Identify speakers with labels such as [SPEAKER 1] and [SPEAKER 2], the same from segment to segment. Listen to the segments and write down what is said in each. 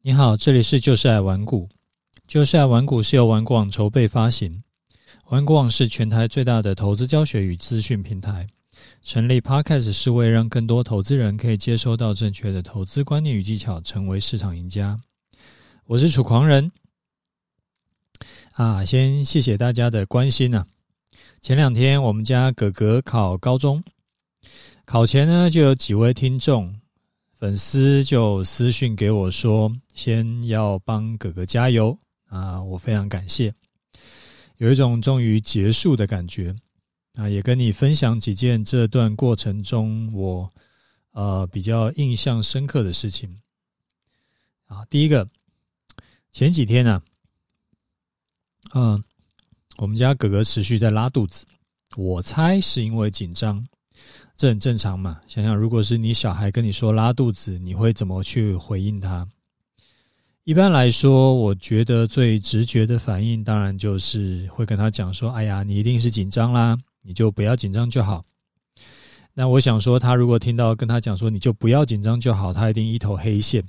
[SPEAKER 1] 你好，这里是就是爱玩股。就是爱玩股是由玩股网筹备发行，玩股网是全台最大的投资教学与资讯平台。成立 Podcast 是为让更多投资人可以接收到正确的投资观念与技巧，成为市场赢家。我是楚狂人啊，先谢谢大家的关心啊。前两天我们家哥哥考高中，考前呢就有几位听众。粉丝就私讯给我说：“先要帮哥哥加油啊！”我非常感谢，有一种终于结束的感觉啊！也跟你分享几件这段过程中我呃比较印象深刻的事情啊。第一个，前几天呢，嗯，我们家哥哥持续在拉肚子，我猜是因为紧张。这很正常嘛，想想如果是你小孩跟你说拉肚子，你会怎么去回应他？一般来说，我觉得最直觉的反应，当然就是会跟他讲说：“哎呀，你一定是紧张啦，你就不要紧张就好。”那我想说，他如果听到跟他讲说你就不要紧张就好，他一定一头黑线，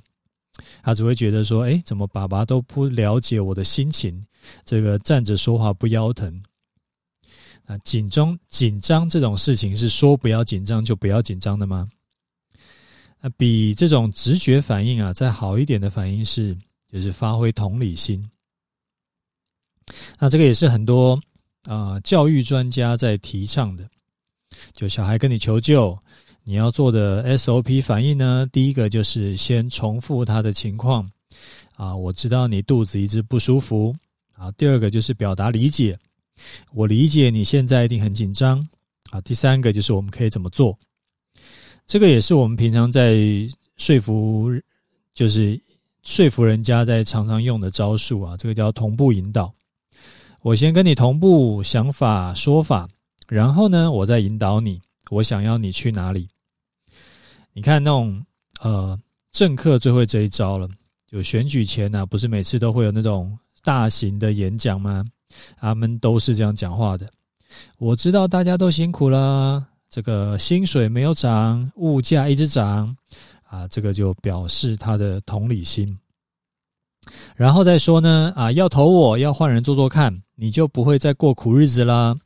[SPEAKER 1] 他只会觉得说：“哎，怎么爸爸都不了解我的心情？这个站着说话不腰疼。”啊，紧张紧张这种事情是说不要紧张就不要紧张的吗？那比这种直觉反应啊，再好一点的反应是，就是发挥同理心。那这个也是很多啊、教育专家在提倡的。就小孩跟你求救，你要做的 SOP 反应呢，第一个就是先重复他的情况啊，我知道你肚子一直不舒服啊。第二个就是表达理解。我理解你现在一定很紧张啊。第三个就是我们可以怎么做，这个也是我们平常在说服，就是说服人家在常常用的招数啊。这个叫同步引导。我先跟你同步想法说法，然后呢，我再引导你。我想要你去哪里？你看那种呃，政客最会这一招了。就选举前呢，不是每次都会有那种大型的演讲吗？他们都是这样讲话的。我知道大家都辛苦了，这个薪水没有涨，物价一直涨，啊，这个就表示他的同理心。然后再说呢，啊，要投我要换人做做看，你就不会再过苦日子了。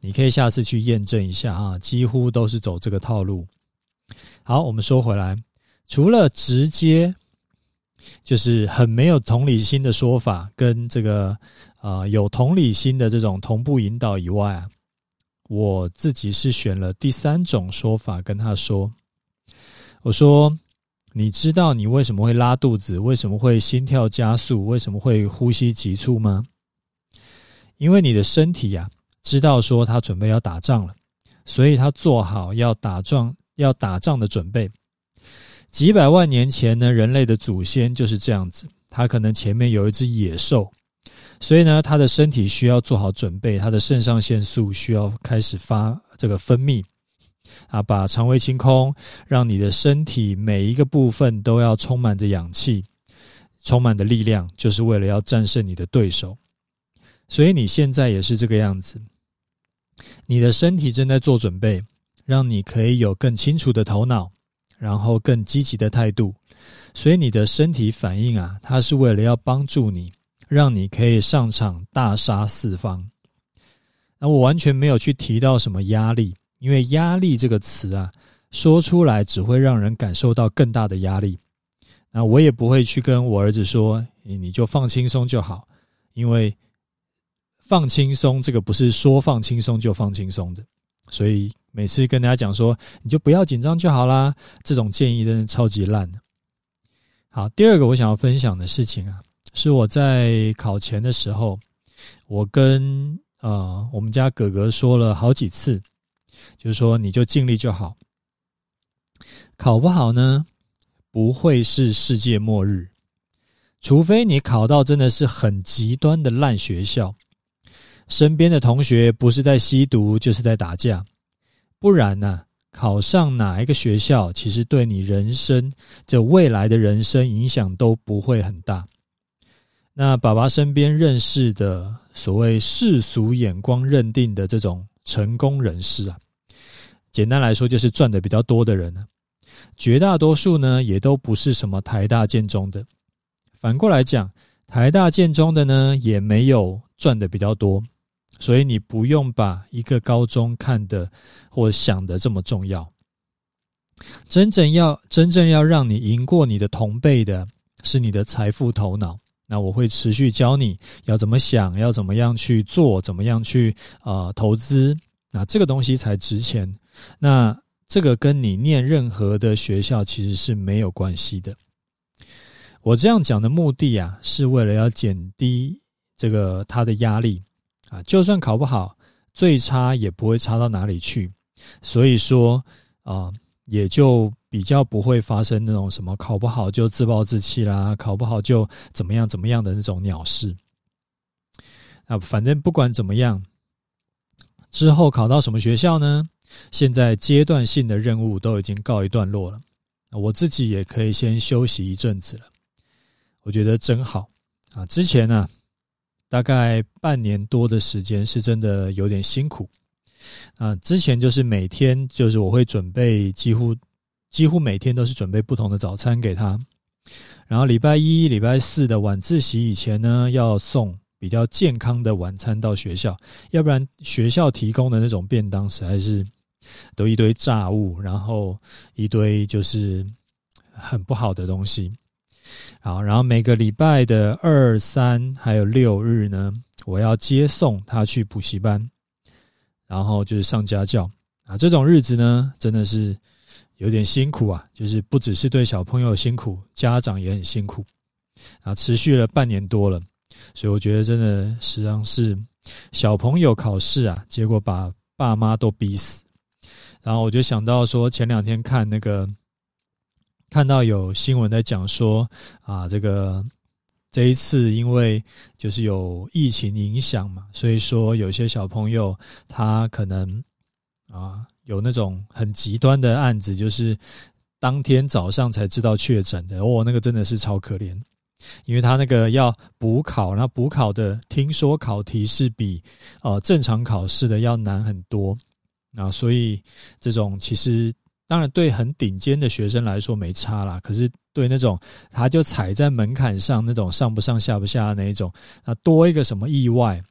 [SPEAKER 1] 你可以下次去验证一下啊，几乎都是走这个套路。好，我们说回来，除了直接。就是很没有同理心的说法，跟这个、呃、有同理心的这种同步引导以外啊，我自己是选了第三种说法跟他说：“我说，你知道你为什么会拉肚子，为什么会心跳加速，为什么会呼吸急促吗？因为你的身体呀、知道说他准备要打仗了，所以他做好要打仗要打仗的准备。”几百万年前呢，人类的祖先就是这样子。他可能前面有一只野兽，所以呢，他的身体需要做好准备，他的肾上腺素需要开始发这个分泌啊，把肠胃清空，让你的身体每一个部分都要充满着氧气，充满着力量，就是为了要战胜你的对手。所以你现在也是这个样子，你的身体正在做准备，让你可以有更清楚的头脑。然后更积极的态度，所以你的身体反应啊，它是为了要帮助你，让你可以上场大杀四方。那我完全没有去提到什么压力，因为压力这个词啊，说出来只会让人感受到更大的压力。那我也不会去跟我儿子说，你就放轻松就好，因为放轻松这个不是说放轻松就放轻松的。所以每次跟大家讲说，你就不要紧张就好啦。这种建议真的超级烂的。好，第二个我想要分享的事情啊，是我在考前的时候，我跟呃我们家哥哥说了好几次，就是说你就尽力就好。考不好呢，不会是世界末日，除非你考到真的是很极端的烂学校。身边的同学不是在吸毒，就是在打架，不然呢、考上哪一个学校，其实对你人生这未来的人生影响都不会很大。那爸爸身边认识的所谓世俗眼光认定的这种成功人士啊，简单来说就是赚的比较多的人，绝大多数呢也都不是什么台大建中的，反过来讲，台大建中的呢也没有赚的比较多，所以你不用把一个高中看的或想的这么重要。真正要真正要让你赢过你的同辈的是你的财富头脑。那我会持续教你要怎么想，要怎么样去做，怎么样去啊、投资。那这个东西才值钱。那这个跟你念任何的学校其实是没有关系的。我这样讲的目的啊，是为了要减低这个他的压力啊。就算考不好，最差也不会差到哪里去。所以说啊，也就。比较不会发生那种什么考不好就自暴自弃啦，考不好就怎么样怎么样的那种鸟事。那反正不管怎么样，之后考到什么学校呢？现在阶段性的任务都已经告一段落了，我自己也可以先休息一阵子了。我觉得真好啊！之前呢，大概半年多的时间是真的有点辛苦啊。之前就是每天就是我会准备几乎。几乎每天都是准备不同的早餐给他，然后礼拜一、礼拜四的晚自习以前呢，要送比较健康的晚餐到学校，要不然学校提供的那种便当实在是都一堆炸物，然后一堆就是很不好的东西。好，然后每个礼拜的二、三还有六日呢，我要接送他去补习班，然后就是上家教啊，这种日子呢，真的是。有点辛苦啊，就是不只是对小朋友辛苦，家长也很辛苦啊，持续了半年多了，所以我觉得真的实际上是小朋友考试啊，结果把爸妈都逼死。然后我就想到说，前两天看那个看到有新闻在讲说啊，这个这一次因为就是有疫情影响嘛，所以说有些小朋友他可能啊。有那种很极端的案子，就是当天早上才知道确诊的，哦，那个真的是超可怜，因为他那个要补考，然后补考的听说考题是比呃正常考试的要难很多啊，所以这种其实当然对很顶尖的学生来说没差啦，可是对那种他就踩在门槛上那种上不上下不下的那一种，那多一个什么意外，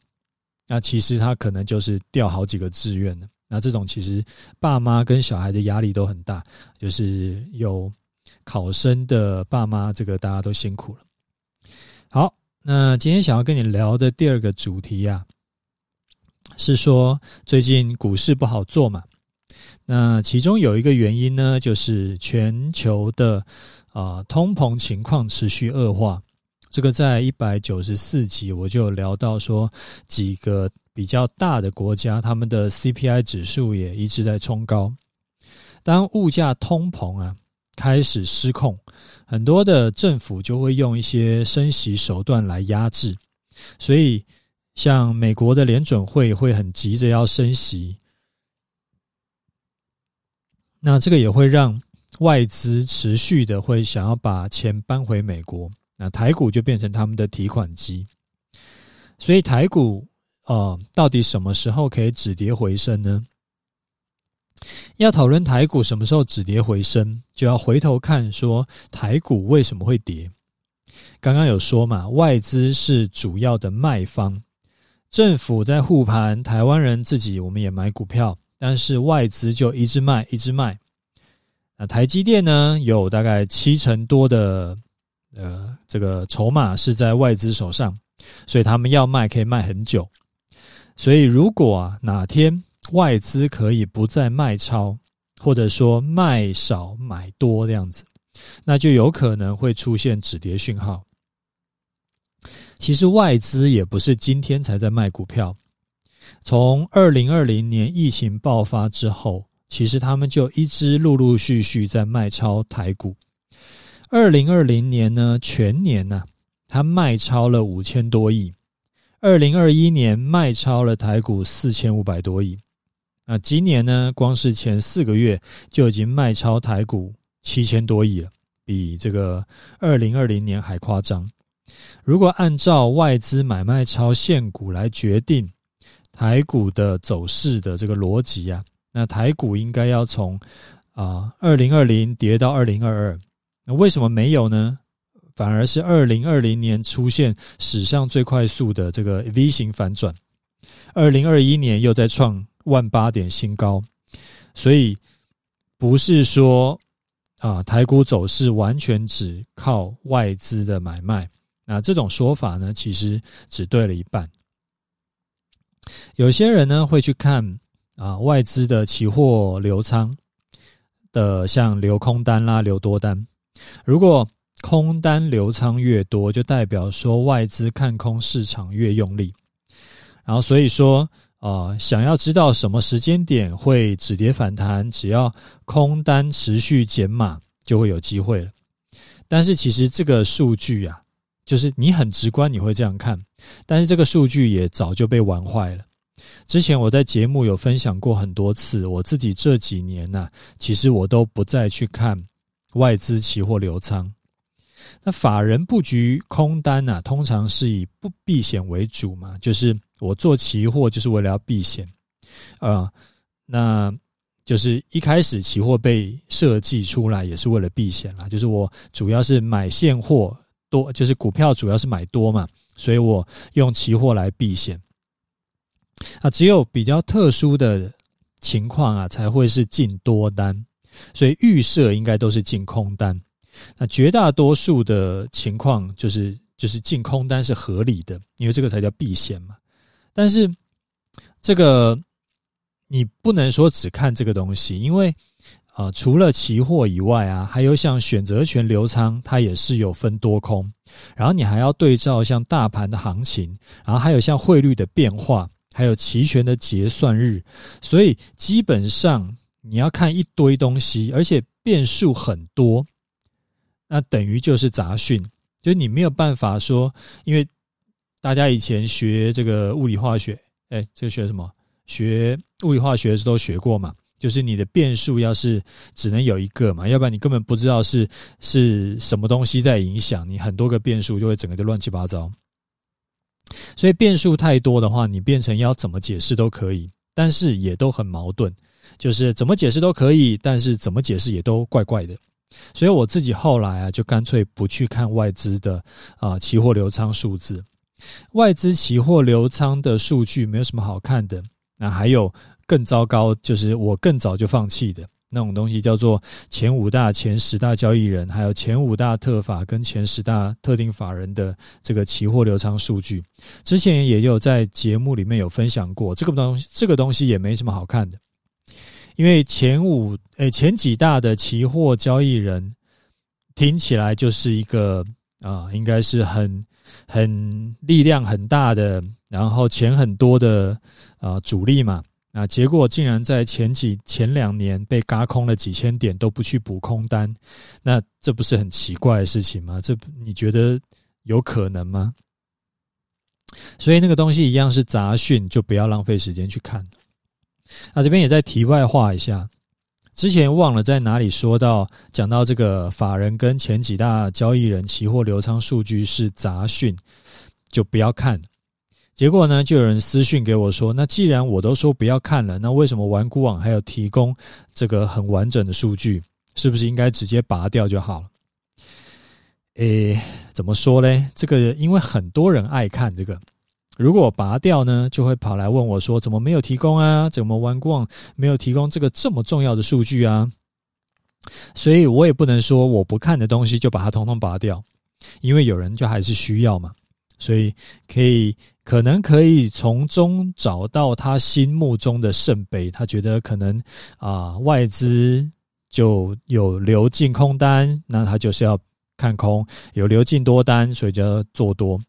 [SPEAKER 1] 那其实他可能就是掉好几个志愿了。那这种其实爸妈跟小孩的压力都很大，就是有考生的爸妈，这个大家都辛苦了。好，那今天想要跟你聊的第二个主题啊，是说最近股市不好做嘛。那其中有一个原因呢，就是全球的啊、通膨情况持续恶化。这个在一百九十四集我就聊到说几个。比较大的国家，他们的 CPI 指数也一直在冲高。当物价通膨啊开始失控，很多的政府就会用一些升息手段来压制。所以，像美国的联准会会很急着要升息，那这个也会让外资持续的会想要把钱搬回美国。那台股就变成他们的提款机。所以台股。哦，到底什么时候可以止跌回升呢？要讨论台股什么时候止跌回升，就要回头看说台股为什么会跌。刚刚有说嘛，外资是主要的卖方，政府在护盘，台湾人自己我们也买股票，但是外资就一直卖，一直卖。那台积电呢，有大概七成多的呃这个筹码是在外资手上，所以他们要卖可以卖很久。所以，如果啊哪天外资可以不再卖超，或者说卖少买多这样子，那就有可能会出现止跌讯号。其实外资也不是今天才在卖股票，从二零二零年疫情爆发之后，其实他们就一直陆陆续续在卖超台股。二零二零年呢，全年呢，啊，他卖超了五千多亿。二零二一年卖超了台股四千五百多亿，那今年呢，光是前四个月就已经卖超台股七千多亿了，比这个二零二零年还夸张。如果按照外资买卖超现股来决定台股的走势的这个逻辑啊，那台股应该要从啊二零二零跌到二零二二，那为什么没有呢？反而是二零二零年出现史上最快速的这个 V 型反转，二零二一年又在创万八点新高，所以不是说啊台股走势完全只靠外资的买卖，那这种说法呢，其实只对了一半。有些人呢会去看啊外资的期货留仓的，像留空单啦、留多单，如果空单流仓越多，就代表说外资看空市场越用力。然后所以说，呃，想要知道什么时间点会止跌反弹，只要空单持续减码，就会有机会了。但是其实这个数据啊，就是你很直观你会这样看，但是这个数据也早就被玩坏了。之前我在节目有分享过很多次，我自己这几年呐、其实我都不再去看外资期货流仓。那法人布局空单呢、通常是以不避险为主嘛，就是我做期货就是为了要避险，呃，那就是一开始期货被设计出来也是为了避险啦，就是我主要是买现货多，就是股票主要是买多嘛，所以我用期货来避险。啊，只有比较特殊的情况啊，才会是进多单，所以预设应该都是进空单。那绝大多数的情况就是就是进空单是合理的，因为这个才叫避险嘛。但是这个你不能说只看这个东西，因为啊、呃，除了期货以外啊，还有像选择权留仓，它也是有分多空。然后你还要对照像大盘的行情，然后还有像汇率的变化，还有期权的结算日，所以基本上你要看一堆东西，而且变数很多。那等于就是杂讯，就是你没有办法说，因为大家以前学这个物理化学，哎，这个学什么？学物理化学都学过嘛，就是你的变数要是只能有一个嘛，要不然你根本不知道是是什么东西在影响你，很多个变数就会整个就乱七八糟。所以变数太多的话，你变成要怎么解释都可以，但是也都很矛盾，就是怎么解释都可以，但是怎么解释也都怪怪的。所以我自己后来啊，就干脆不去看外资的啊期货流仓数字，外资期货流仓的数据没有什么好看的。那还有更糟糕，就是我更早就放弃的那种东西，叫做前五大、前十大交易人，还有前五大特法跟前十大特定法人的这个期货流仓数据。之前也有在节目里面有分享过，这个东西这个东西也没什么好看的。因为前五诶、前几大的期货交易人听起来就是一个啊，应该是很很力量很大的，然后钱很多的啊主力嘛。那结果竟然在前几前两年被轧空了几千点都不去补空单，那这不是很奇怪的事情吗？这你觉得有可能吗？所以那个东西一样是杂讯，就不要浪费时间去看。那这边也在题外话一下，之前忘了在哪里说到讲到这个法人跟前几大交易人期货流仓数据是杂讯，就不要看。结果呢，就有人私讯给我说：“那既然我都说不要看了，那为什么玩股网还有提供这个很完整的数据？是不是应该直接拔掉就好了？”诶，怎么说嘞？这个因为很多人爱看这个。如果拔掉呢，就会跑来问我说：“怎么没有提供啊？怎么玩光没有提供这个这么重要的数据啊？”所以我也不能说我不看的东西就把它通通拔掉，因为有人就还是需要嘛。所以可以可能可以从中找到他心目中的圣杯，他觉得可能啊外资就有流进空单，那他就是要看空；有流进多单，所以就要做多。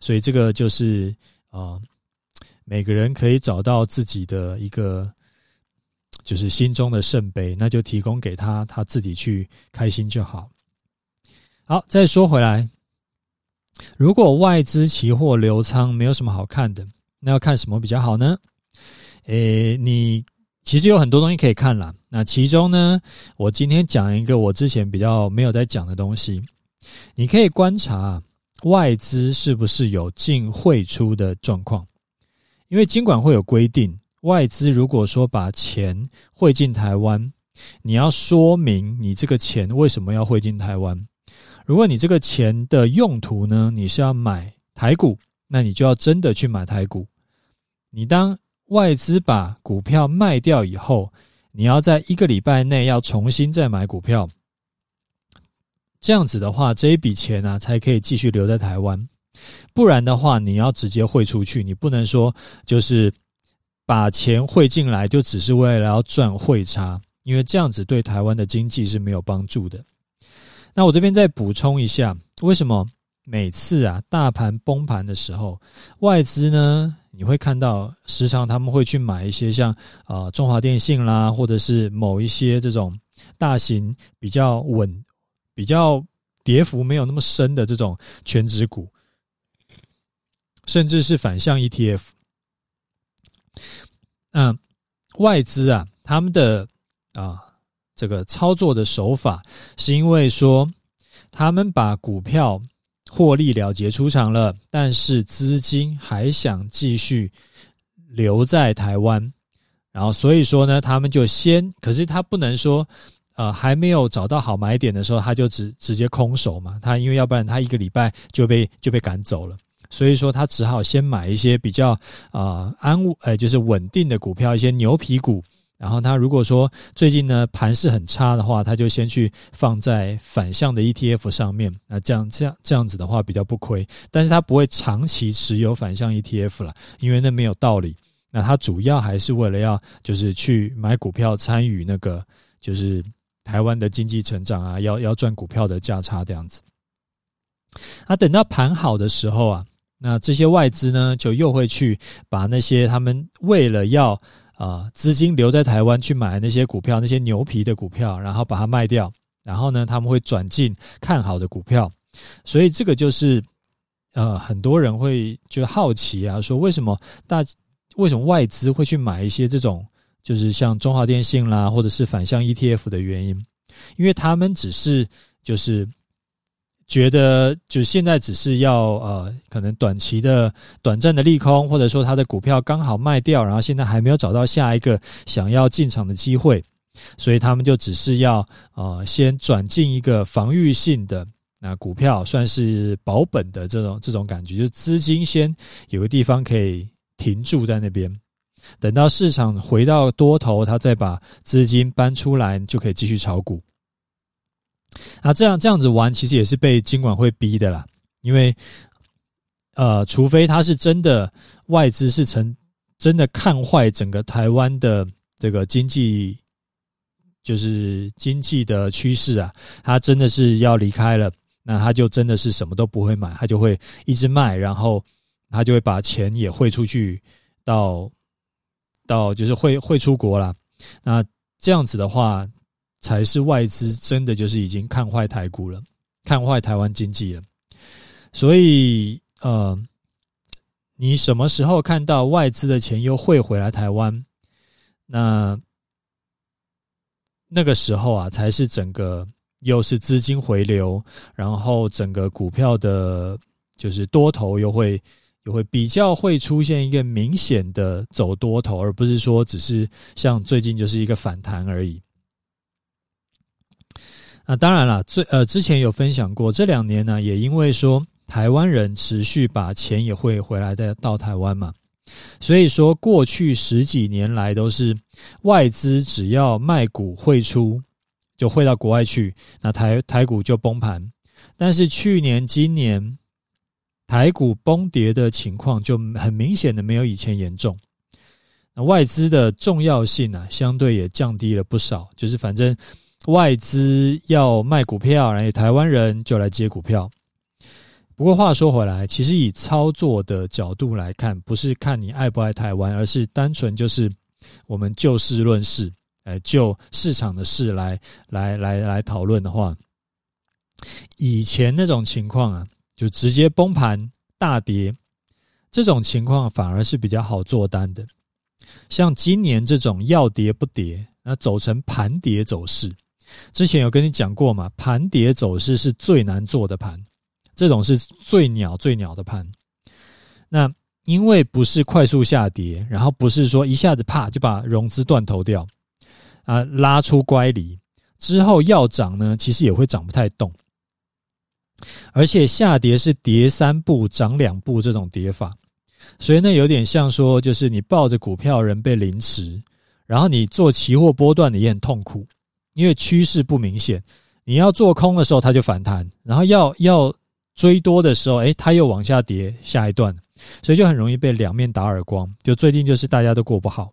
[SPEAKER 1] 所以这个就是。啊，每个人可以找到自己的一个，就是心中的圣杯，那就提供给他，他自己去开心就好。好，再说回来，如果外资期货流仓没有什么好看的，那要看什么比较好呢？诶，你其实有很多东西可以看啦。那其中呢，我今天讲一个我之前比较没有在讲的东西，你可以观察。外资是不是有净汇出的状况？因为金管会有规定，外资如果说把钱汇进台湾，你要说明你这个钱为什么要汇进台湾。如果你这个钱的用途呢，你是要买台股，那你就要真的去买台股。你当外资把股票卖掉以后，你要在一个礼拜内要重新再买股票，这样子的话，这一笔钱呢、才可以继续留在台湾。不然的话，你要直接汇出去，你不能说就是把钱汇进来，就只是为了要赚汇差，因为这样子对台湾的经济是没有帮助的。那我这边再补充一下，为什么每次啊大盘崩盘的时候，外资呢？你会看到，时常他们会去买一些像啊、呃、中华电信啦，或者是某一些这种大型比较稳、比较跌幅没有那么深的这种全值股，甚至是反向 ETF。嗯，外资啊，他们的啊这个操作的手法，是因为说他们把股票。获利了结出场了，但是资金还想继续留在台湾，然后所以说呢，他们就先，可是他不能说，呃，还没有找到好买点的时候，他就直直接空手嘛，他因为要不然他一个礼拜就被就被赶走了，所以说他只好先买一些比较啊、呃、安稳，呃，就是稳定的股票，一些牛皮股。然后他如果说最近呢盘势很差的话，他就先去放在反向的 ETF 上面，那这样这样这样子的话比较不亏，但是他不会长期持有反向 ETF 了，因为那没有道理。那他主要还是为了要就是去买股票，参与那个就是台湾的经济成长啊，要要赚股票的价差这样子。那等到盘好的时候啊，那这些外资呢就又会去把那些他们为了要。啊，资金留在台湾去买那些股票，那些牛皮的股票，然后把它卖掉，然后呢，他们会转进看好的股票，所以这个就是，呃，很多人会就好奇啊，说为什么大为什么外资会去买一些这种，就是像中华电信啦，或者是反向 ETF 的原因，因为他们只是就是。觉得就现在只是要呃，可能短期的短暂的利空，或者说他的股票刚好卖掉，然后现在还没有找到下一个想要进场的机会，所以他们就只是要呃先转进一个防御性的那股票，算是保本的这种这种感觉，就资金先有个地方可以停住在那边，等到市场回到多头，他再把资金搬出来，就可以继续炒股。那这样这样子玩，其实也是被金管会逼的啦。因为，呃，除非他是真的外资是成真的看坏整个台湾的这个经济，就是经济的趋势啊，他真的是要离开了，那他就真的是什么都不会买，他就会一直卖，然后他就会把钱也汇出去到到就是会会出国了。那这样子的话。才是外资真的就是已经看坏台股了，看坏台湾经济了。所以，呃，你什么时候看到外资的钱又汇回来台湾？那那个时候啊，才是整个又是资金回流，然后整个股票的，就是多头又会也会比较会出现一个明显的走多头，而不是说只是像最近就是一个反弹而已。那当然了，最呃之前有分享过，这两年呢，也因为说台湾人持续把钱也会回来的到台湾嘛，所以说过去十几年来都是外资只要卖股汇出，就汇到国外去，那台台股就崩盘。但是去年、今年台股崩跌的情况就很明显的没有以前严重，那外资的重要性呢，相对也降低了不少，就是反正。外资要卖股票，然后台湾人就来接股票。不过话说回来，其实以操作的角度来看，不是看你爱不爱台湾，而是单纯就是我们就事论事，哎，就市场的事来来来来讨论的话，以前那种情况啊，就直接崩盘大跌，这种情况反而是比较好做单的。像今年这种要跌不跌，那走成盘跌走势。之前有跟你讲过嘛，盘跌走势是最难做的盘，这种是最鸟最鸟的盘。那因为不是快速下跌，然后不是说一下子啪就把融资断头掉啊，拉出乖离之后要涨呢，其实也会涨不太动。而且下跌是跌三步涨两步这种跌法，所以那有点像说，就是你抱着股票人被凌迟，然后你做期货波段的也很痛苦，因为趋势不明显。你要做空的时候它就反弹，然后要要追多的时候，诶，它又往下跌下一段，所以就很容易被两面打耳光。就最近就是大家都过不好。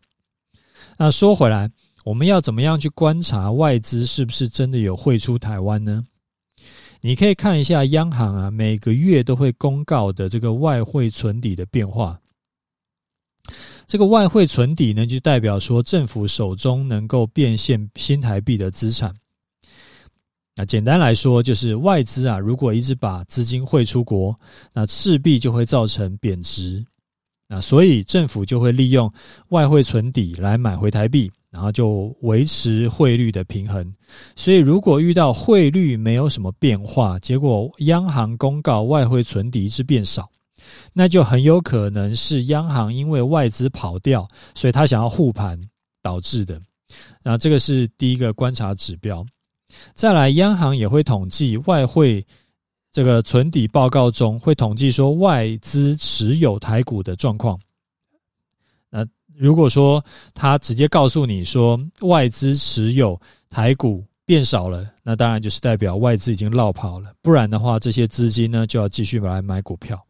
[SPEAKER 1] 那说回来，我们要怎么样去观察外资是不是真的有汇出台湾呢？你可以看一下央行啊，每个月都会公告的这个外汇存底的变化。这个外汇存底呢，就代表说政府手中能够变现新台币的资产。那简单来说，就是外资啊，如果一直把资金汇出国，那势必就会造成贬值。那所以政府就会利用外汇存底来买回台币。然后就维持汇率的平衡，所以如果遇到汇率没有什么变化，结果央行公告外汇存底一直变少，那就很有可能是央行因为外资跑掉，所以他想要护盘导致的。那这个是第一个观察指标。再来，央行也会统计外汇这个存底报告中会统计说外资持有台股的状况。那如果说他直接告诉你说外资持有台股变少了，那当然就是代表外资已经落跑了。不然的话，这些资金呢就要继续来买股票。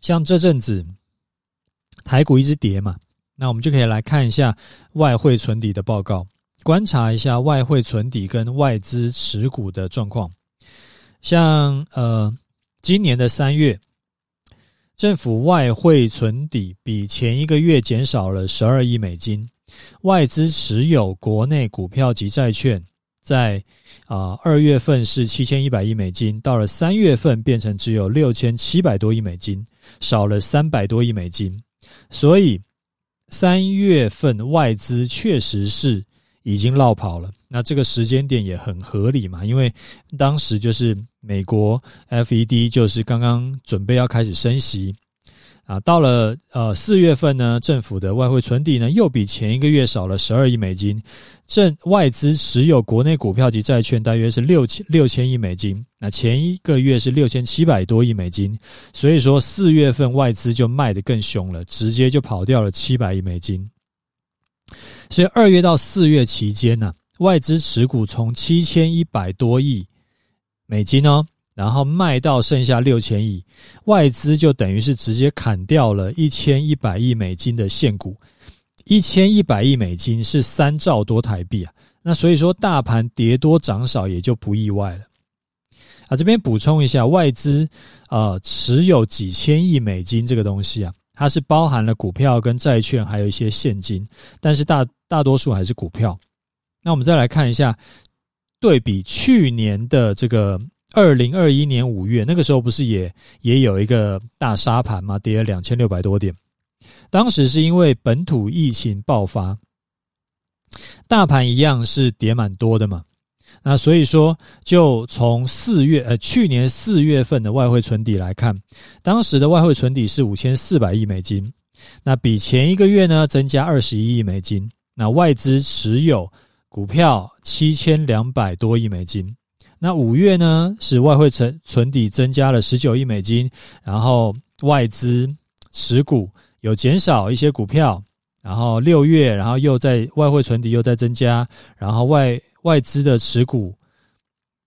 [SPEAKER 1] 像这阵子台股一直跌嘛，那我们就可以来看一下外汇存底的报告，观察一下外汇存底跟外资持股的状况。像呃。今年的三月，政府外汇存底比前一个月减少了十二亿美金，外资持有国内股票及债券，在啊二月份是七千一百亿美金，到了三月份变成只有六千七百多亿美金，少了三百多亿美金，所以三月份外资确实是已经落跑了。那这个时间点也很合理嘛，因为当时就是美国 FED 就是刚刚准备要开始升息。啊，到了呃四月份呢，政府的外汇存底呢又比前一个月少了十二亿美金，正外资持有国内股票及债券大约是六千六千亿美金，那前一个月是六千七百多亿美金，所以说四月份外资就卖得更凶了，直接就跑掉了七百亿美金，所以二月到四月期间呢、外资持股从七千一百多亿美金哦，然后卖到剩下六千亿，外资就等于是直接砍掉了一千一百亿美金的现股，一千一百亿美金是三兆多台币啊，那所以说大盘跌多涨少也就不意外了。啊，这边补充一下，外资呃持有几千亿美金这个东西啊，它是包含了股票跟债券，还有一些现金，但是大大多数还是股票。那我们再来看一下，对比去年的这个二零二一年五月，那个时候不是也也有一个大杀盘吗？跌了两千六百多点。当时是因为本土疫情爆发，大盘一样是跌蛮多的嘛。那所以说，就从四月呃去年四月份的外汇存底来看，当时的外汇存底是五千四百亿美金，那比前一个月呢增加二十一亿美金。那外资持有股票七千两百多亿美金，那五月呢是外汇存存底增加了十九亿美金，然后外资持股有减少一些股票，然后六月然后又在外汇存底又在增加，然后外外资的持股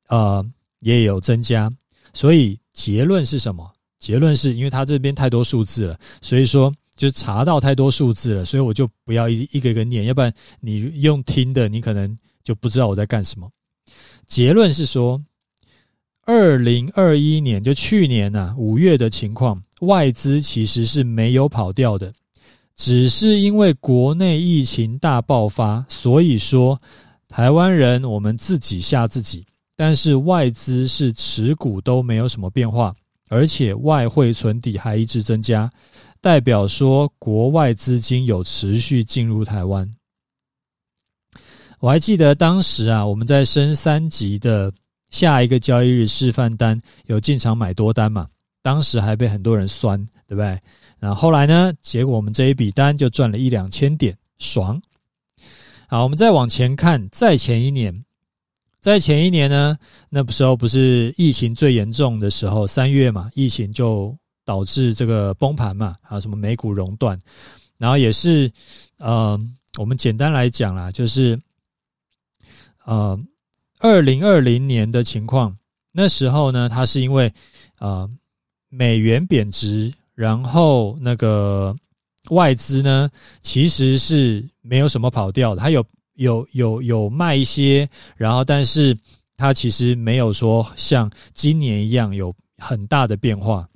[SPEAKER 1] 呃也有增加，所以结论是什么？结论是因为它这边太多数字了，所以说。就查到太多数字了，所以我就不要一一个一个念，要不然你用听的，你可能就不知道我在干什么。结论是说，二零二一年就去年呐、啊、五月的情况，外资其实是没有跑掉的，只是因为国内疫情大爆发，所以说台湾人我们自己吓自己，但是外资是持股都没有什么变化，而且外汇存底还一直增加。代表说，国外资金有持续进入台湾。我还记得当时啊，我们在升三级的下一个交易日示范单有进场买多单嘛，当时还被很多人酸，对不对？然后后来呢，结果我们这一笔单就赚了一两千点，爽。好，我们再往前看，再前一年，在前一年呢，那时候不是疫情最严重的时候，三月嘛，疫情就导致这个崩盘嘛，还有什么美股熔断，然后也是，呃，我们简单来讲啦，就是，呃，二零二零年的情况，那时候呢，它是因为，呃，美元贬值，然后那个。外资呢，其实是没有什么跑掉的，它有有有有卖一些，然后但是它其实没有说像今年一样有很大的变化，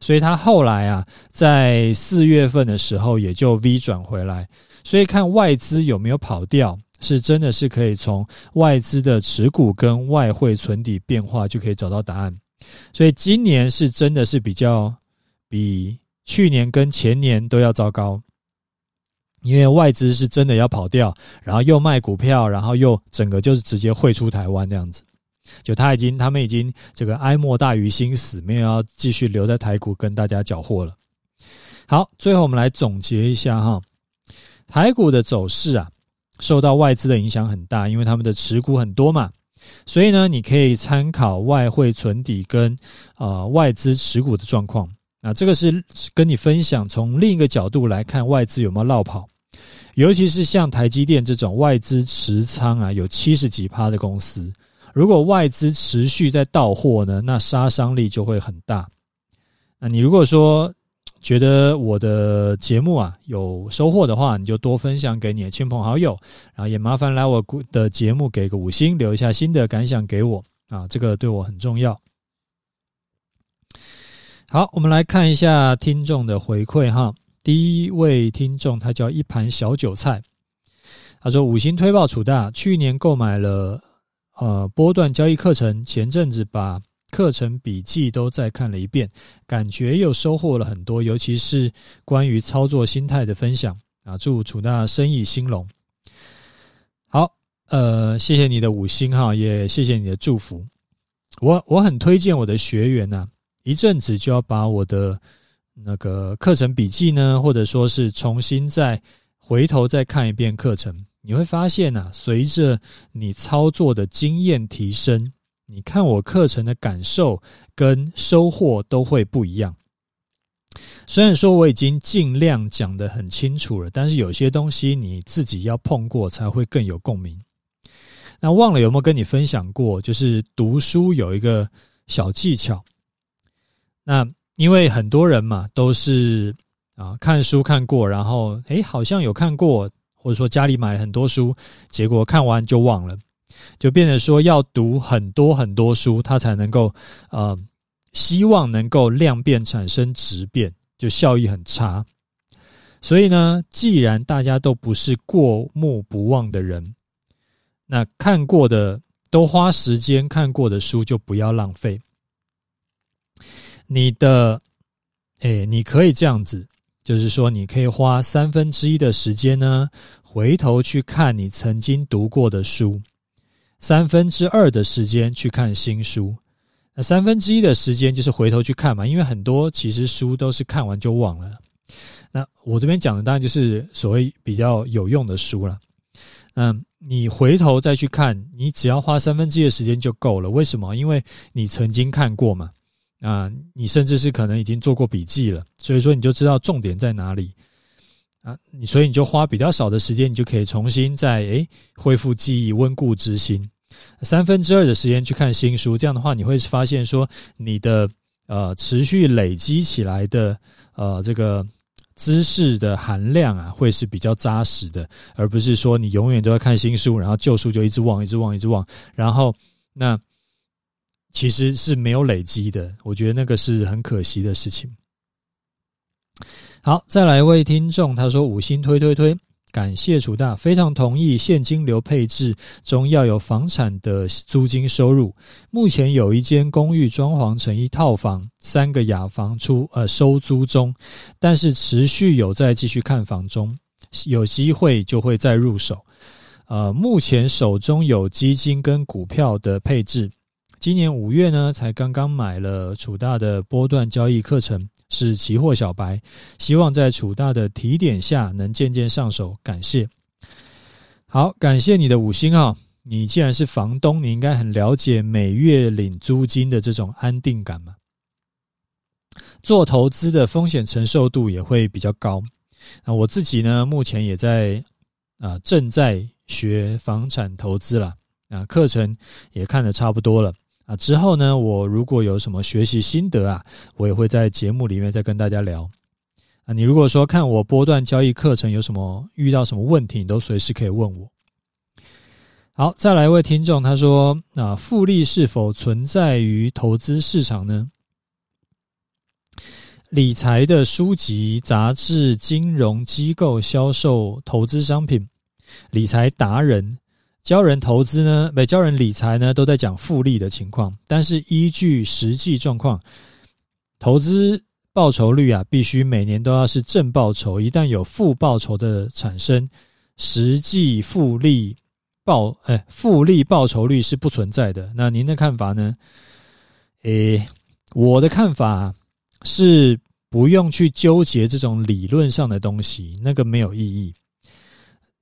[SPEAKER 1] 所以它后来啊，在四月份的时候也就 V 转回来，所以看外资有没有跑掉，是真的是可以从外资的持股跟外汇存底变化就可以找到答案，所以今年是真的是比较比。去年跟前年都要糟糕，因为外资是真的要跑掉，然后又卖股票，然后又整个就是直接汇出台湾这样子，就他已经他们已经这个哀莫大于心死，没有要继续留在台股跟大家搅和了。好，最后我们来总结一下哈，台股的走势啊，受到外资的影响很大，因为他们的持股很多嘛，所以呢，你可以参考外汇存底跟呃外资持股的状况。那这个是跟你分享，从另一个角度来看外资有没有落跑，尤其是像台积电这种外资持仓啊有七十几趴的公司，如果外资持续在倒货呢，那杀伤力就会很大。那你如果说觉得我的节目啊有收获的话，你就多分享给你的亲朋好友，然后也麻烦来我的节目给个五星，留一下新的感想给我啊，这个对我很重要。好，我们来看一下听众的回馈哈。第一位听众他叫一盘小韭菜，他说五星推爆楚大，去年购买了呃波段交易课程，前阵子把课程笔记都再看了一遍，感觉又收获了很多，尤其是关于操作心态的分享啊。祝楚大生意兴隆。好，呃，谢谢你的五星哈，也谢谢你的祝福。我我很推荐我的学员呐、一阵子就要把我的那个课程笔记呢，或者说是重新再回头再看一遍课程，你会发现啊，随着你操作的经验提升，你看我课程的感受跟收获都会不一样。虽然说我已经尽量讲得很清楚了，但是有些东西你自己要碰过才会更有共鸣。那忘了有没有跟你分享过，就是读书有一个小技巧。那因为很多人嘛，都是啊看书看过，然后诶好像有看过，或者说家里买了很多书，结果看完就忘了，就变成说要读很多很多书，他才能够呃希望能够量变产生质变，就效益很差。所以呢，既然大家都不是过目不忘的人，那看过的都花时间看过的书就不要浪费。你的，诶，你可以这样子，就是说，你可以花三分之一的时间呢，回头去看你曾经读过的书，三分之二的时间去看新书，那三分之一的时间就是回头去看嘛，因为很多其实书都是看完就忘了。那我这边讲的当然就是所谓比较有用的书了。嗯，你回头再去看，你只要花三分之一的时间就够了。为什么？因为你曾经看过嘛。啊，你甚至是可能已经做过笔记了，所以说你就知道重点在哪里啊，你所以你就花比较少的时间，你就可以重新再诶恢复记忆，温故知新。三分之二的时间去看新书，这样的话你会发现说你的呃持续累积起来的呃这个知识的含量啊，会是比较扎实的，而不是说你永远都在看新书，然后旧书就一直忘，一直忘，一直忘，然后那。其实是没有累积的，我觉得那个是很可惜的事情。好，再来一位听众，他说五星推推推，感谢楚大，非常同意现金流配置中要有房产的租金收入。目前有一间公寓装潢成一套房，三个雅房出呃收租中，但是持续有在继续看房中，有机会就会再入手。呃，目前手中有基金跟股票的配置。今年五月呢，才刚刚买了楚大的波段交易课程，是期货小白，希望在楚大的提点下能渐渐上手。感谢。好，感谢你的五星啊！你既然是房东，你应该很了解每月领租金的这种安定感嘛。做投资的风险承受度也会比较高。那我自己呢，目前也在啊正在学房产投资啦，啊，课程也看得差不多了啊。之后呢，我如果有什么学习心得啊，我也会在节目里面再跟大家聊。啊，你如果说看我波段交易课程有什么遇到什么问题，你都随时可以问我。好，再来一位听众，他说：“啊，复利是否存在于投资市场呢？理财的书籍、杂志、金融机构销售投资商品，理财达人教人投资呢，不教人理财呢，都在讲复利的情况。但是依据实际状况，投资。”报酬率啊，必须每年都要是正报酬。一旦有负报酬的产生，实际复利报哎，复利报酬率是不存在的。那您的看法呢？诶，我的看法是不用去纠结这种理论上的东西，那个没有意义。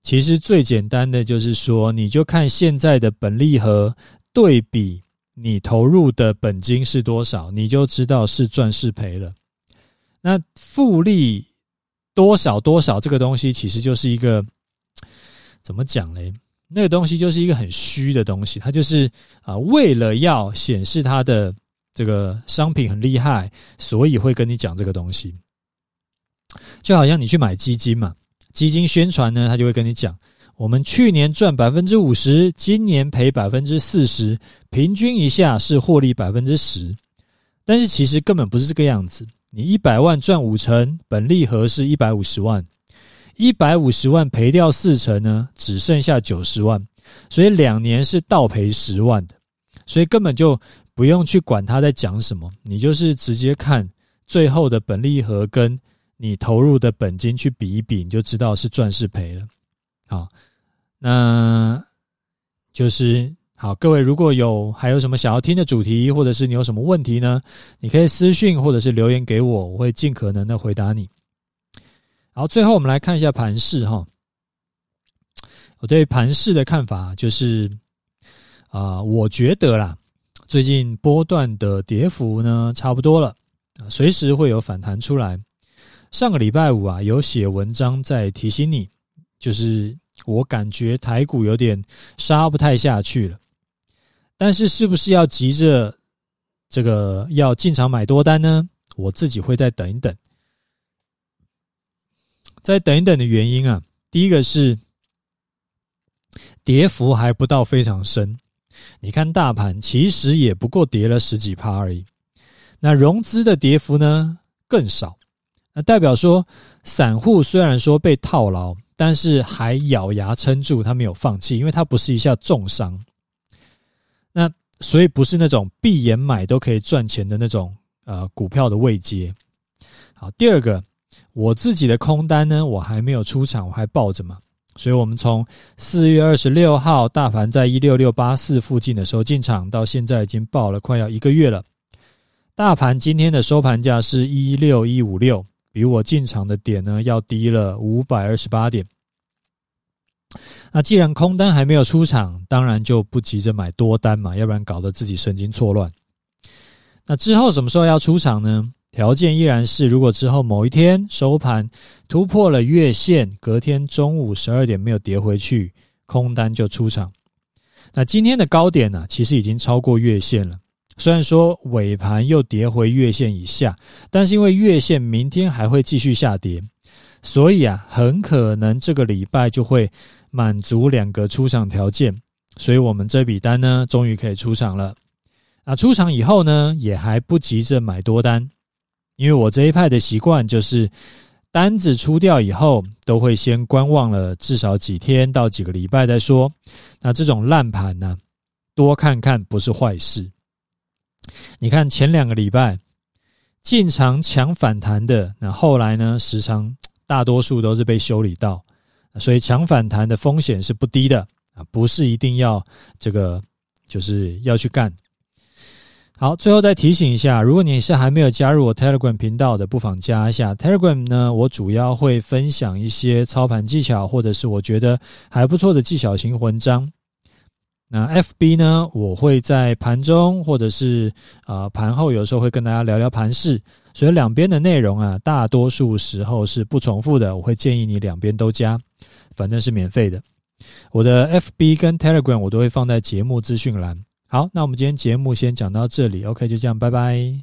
[SPEAKER 1] 其实最简单的就是说，你就看现在的本利和对比你投入的本金是多少，你就知道是赚是赔了。那复利多少多少这个东西，其实就是一个怎么讲嘞？那个东西就是一个很虚的东西，它就是啊，为了要显示它的这个商品很厉害，所以会跟你讲这个东西。就好像你去买基金嘛，基金宣传呢，他就会跟你讲，我们去年赚百分之五十，今年赔百分之四十，平均一下是获利百分之十，但是其实根本不是这个样子。你一百万赚五成，本利和是一百五十万，一百五十万赔掉四成呢，只剩下九十万，所以两年是倒赔十万的，所以根本就不用去管他在讲什么，你就是直接看最后的本利和跟你投入的本金去比一比，你就知道是赚是赔了。好，那就是。好，各位，如果有还有什么想要听的主题，或者是你有什么问题呢？你可以私讯或者是留言给我，我会尽可能的回答你。好，最后我们来看一下盘势哈。我对盘势的看法就是，啊，我觉得啦，最近波段的跌幅呢差不多了，随时会有反弹出来。上个礼拜五啊，有写文章在提醒你，就是我感觉台股有点杀不太下去了。但是是不是要急着这个要进场买多单呢？我自己会再等一等，再等一等的原因啊，第一个是跌幅还不到非常深，你看大盘其实也不过跌了十几趴而已，那融资的跌幅呢更少，那代表说散户虽然说被套牢，但是还咬牙撑住，他没有放弃，因为他不是一下重伤。那所以不是那种闭眼买都可以赚钱的那种呃股票的位阶。好，第二个，我自己的空单呢，我还没有出场，我还抱着嘛。所以我们从四月二十六号大盘在一六六八四附近的时候进场，到现在已经抱了快要一个月了。大盘今天的收盘价是一六一五六，比我进场的点呢要低了五百二十八点。那既然空单还没有出场，当然就不急着买多单嘛，要不然搞得自己神经错乱。那之后什么时候要出场呢？条件依然是，如果之后某一天收盘突破了月线，隔天中午十二点没有跌回去，空单就出场。那今天的高点呢，其实已经超过月线了。虽然说尾盘又跌回月线以下，但是因为月线明天还会继续下跌，所以啊，很可能这个礼拜就会。满足两个出场条件，所以我们这笔单呢，终于可以出场了。那出场以后呢，也还不急着买多单，因为我这一派的习惯就是，单子出掉以后，都会先观望了至少几天到几个礼拜再说。那这种烂盘呢，多看看不是坏事。你看前两个礼拜进场抢反弹的，那后来呢，时常大多数都是被修理到。所以抢反弹的风险是不低的啊，不是一定要这个就是要去干好，最后再提醒一下，如果你是还没有加入我 Telegram 频道的，不妨加一下 Telegram 呢。我主要会分享一些操盘技巧，或者是我觉得还不错的技巧型文章。那 FB 呢，我会在盘中或者是啊呃、盘后，有时候会跟大家聊聊盘市。所以两边的内容啊，大多数时候是不重复的。我会建议你两边都加，反正是免费的。我的 FB 跟 Telegram 我都会放在节目资讯栏。好，那我们今天节目先讲到这里，OK，就这样，拜拜。